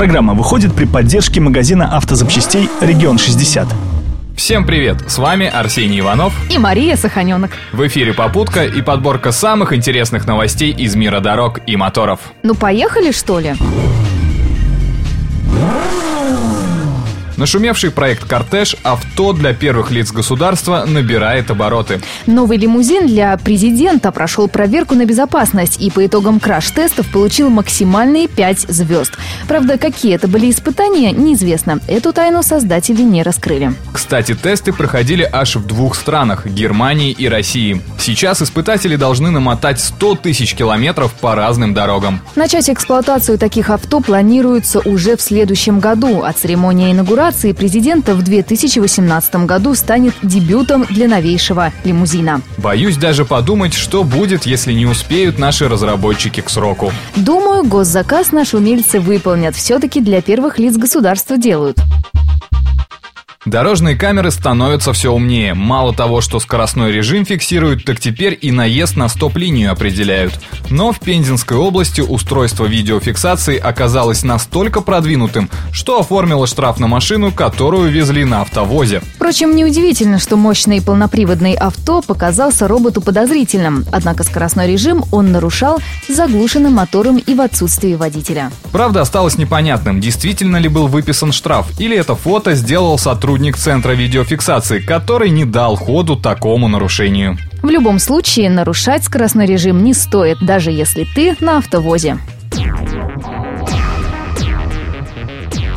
Программа выходит при поддержке магазина автозапчастей «Регион 60». Всем привет! С вами Арсений Иванов и Мария Саханенок. В эфире «Попутка» и подборка самых интересных новостей из мира дорог и моторов. Ну поехали, что ли? Нашумевший проект «Кортеж» авто для первых лиц государства набирает обороты. Новый лимузин для президента прошел проверку на безопасность и по итогам краш-тестов получил максимальные 5 звезд. Правда, какие это были испытания, неизвестно. Эту тайну создатели не раскрыли. Кстати, тесты проходили аж в двух странах – Германии и России. Сейчас испытатели должны намотать 100 тысяч километров по разным дорогам. Начать эксплуатацию таких авто планируется уже в следующем году, а церемония инаугурации инаугурации президента в 2018 году станет дебютом для новейшего лимузина. Боюсь даже подумать, что будет, если не успеют наши разработчики к сроку. Думаю, госзаказ наши умельцы выполнят. Все-таки для первых лиц государства делают. Дорожные камеры становятся все умнее. Мало того, что скоростной режим фиксируют, так теперь и наезд на стоп-линию определяют. Но в Пензенской области устройство видеофиксации оказалось настолько продвинутым, что оформило штраф на машину, которую везли на автовозе. Впрочем, неудивительно, что мощный полноприводный авто показался роботу подозрительным. Однако скоростной режим он нарушал заглушенным мотором и в отсутствии водителя. Правда, осталось непонятным, действительно ли был выписан штраф, или это фото сделал сотрудник сотрудник Центра видеофиксации, который не дал ходу такому нарушению. В любом случае, нарушать скоростной режим не стоит, даже если ты на автовозе.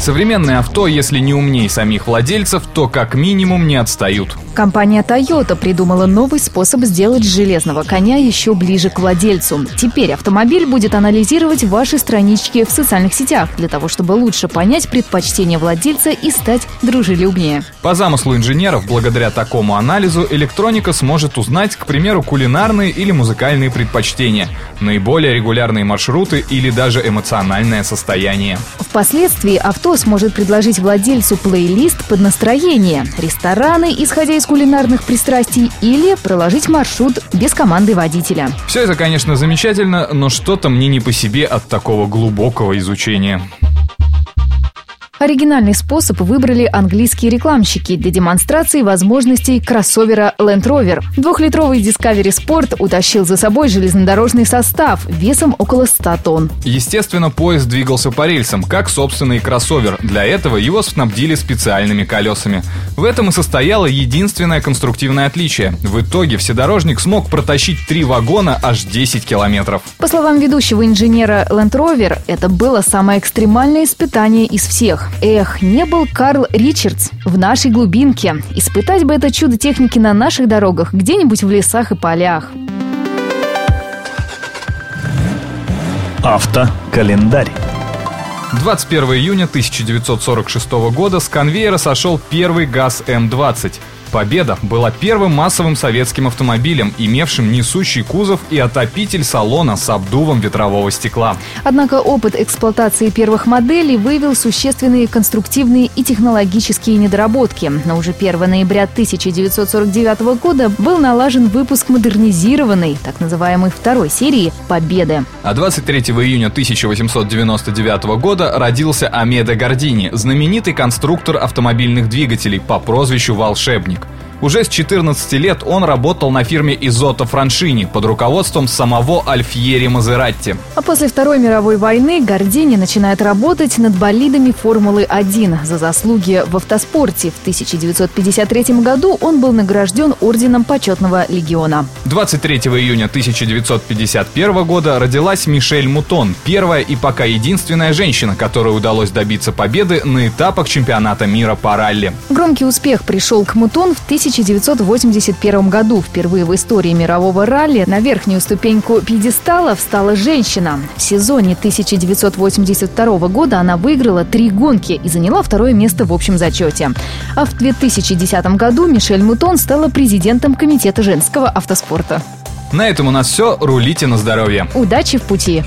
Современные авто, если не умнее самих владельцев, то как минимум не отстают. Компания Toyota придумала новый способ сделать железного коня еще ближе к владельцу. Теперь автомобиль будет анализировать ваши странички в социальных сетях для того, чтобы лучше понять предпочтения владельца и стать дружелюбнее. По замыслу инженеров, благодаря такому анализу электроника сможет узнать, к примеру, кулинарные или музыкальные предпочтения, наиболее регулярные маршруты или даже эмоциональное состояние. Впоследствии авто сможет предложить владельцу плейлист под настроение, рестораны, исходя из кулинарных пристрастий или проложить маршрут без команды водителя. Все это, конечно, замечательно, но что-то мне не по себе от такого глубокого изучения. Оригинальный способ выбрали английские рекламщики для демонстрации возможностей кроссовера Land Rover. Двухлитровый Discovery Sport утащил за собой железнодорожный состав весом около 100 тонн. Естественно, поезд двигался по рельсам, как собственный кроссовер. Для этого его снабдили специальными колесами. В этом и состояло единственное конструктивное отличие. В итоге вседорожник смог протащить три вагона аж 10 километров. По словам ведущего инженера Land Rover, это было самое экстремальное испытание из всех. Эх, не был Карл Ричардс в нашей глубинке. Испытать бы это чудо техники на наших дорогах, где-нибудь в лесах и полях. Автокалендарь. 21 июня 1946 года с конвейера сошел первый ГАЗ-М-20 – Победа была первым массовым советским автомобилем, имевшим несущий кузов и отопитель салона с обдувом ветрового стекла. Однако опыт эксплуатации первых моделей выявил существенные конструктивные и технологические недоработки. На уже 1 ноября 1949 года был налажен выпуск модернизированной, так называемой второй серии «Победы». А 23 июня 1899 года родился Амеда Гордини, знаменитый конструктор автомобильных двигателей по прозвищу «Волшебник». Уже с 14 лет он работал на фирме Изото Франшини под руководством самого Альфьери Мазератти. А после Второй мировой войны Гордини начинает работать над болидами Формулы-1 за заслуги в автоспорте. В 1953 году он был награжден Орденом Почетного Легиона. 23 июня 1951 года родилась Мишель Мутон, первая и пока единственная женщина, которой удалось добиться победы на этапах чемпионата мира по ралли. Громкий успех пришел к Мутон в 1000 1981 году впервые в истории мирового ралли на верхнюю ступеньку пьедестала встала женщина. В сезоне 1982 года она выиграла три гонки и заняла второе место в общем зачете. А в 2010 году Мишель Мутон стала президентом Комитета женского автоспорта. На этом у нас все. Рулите на здоровье. Удачи в пути!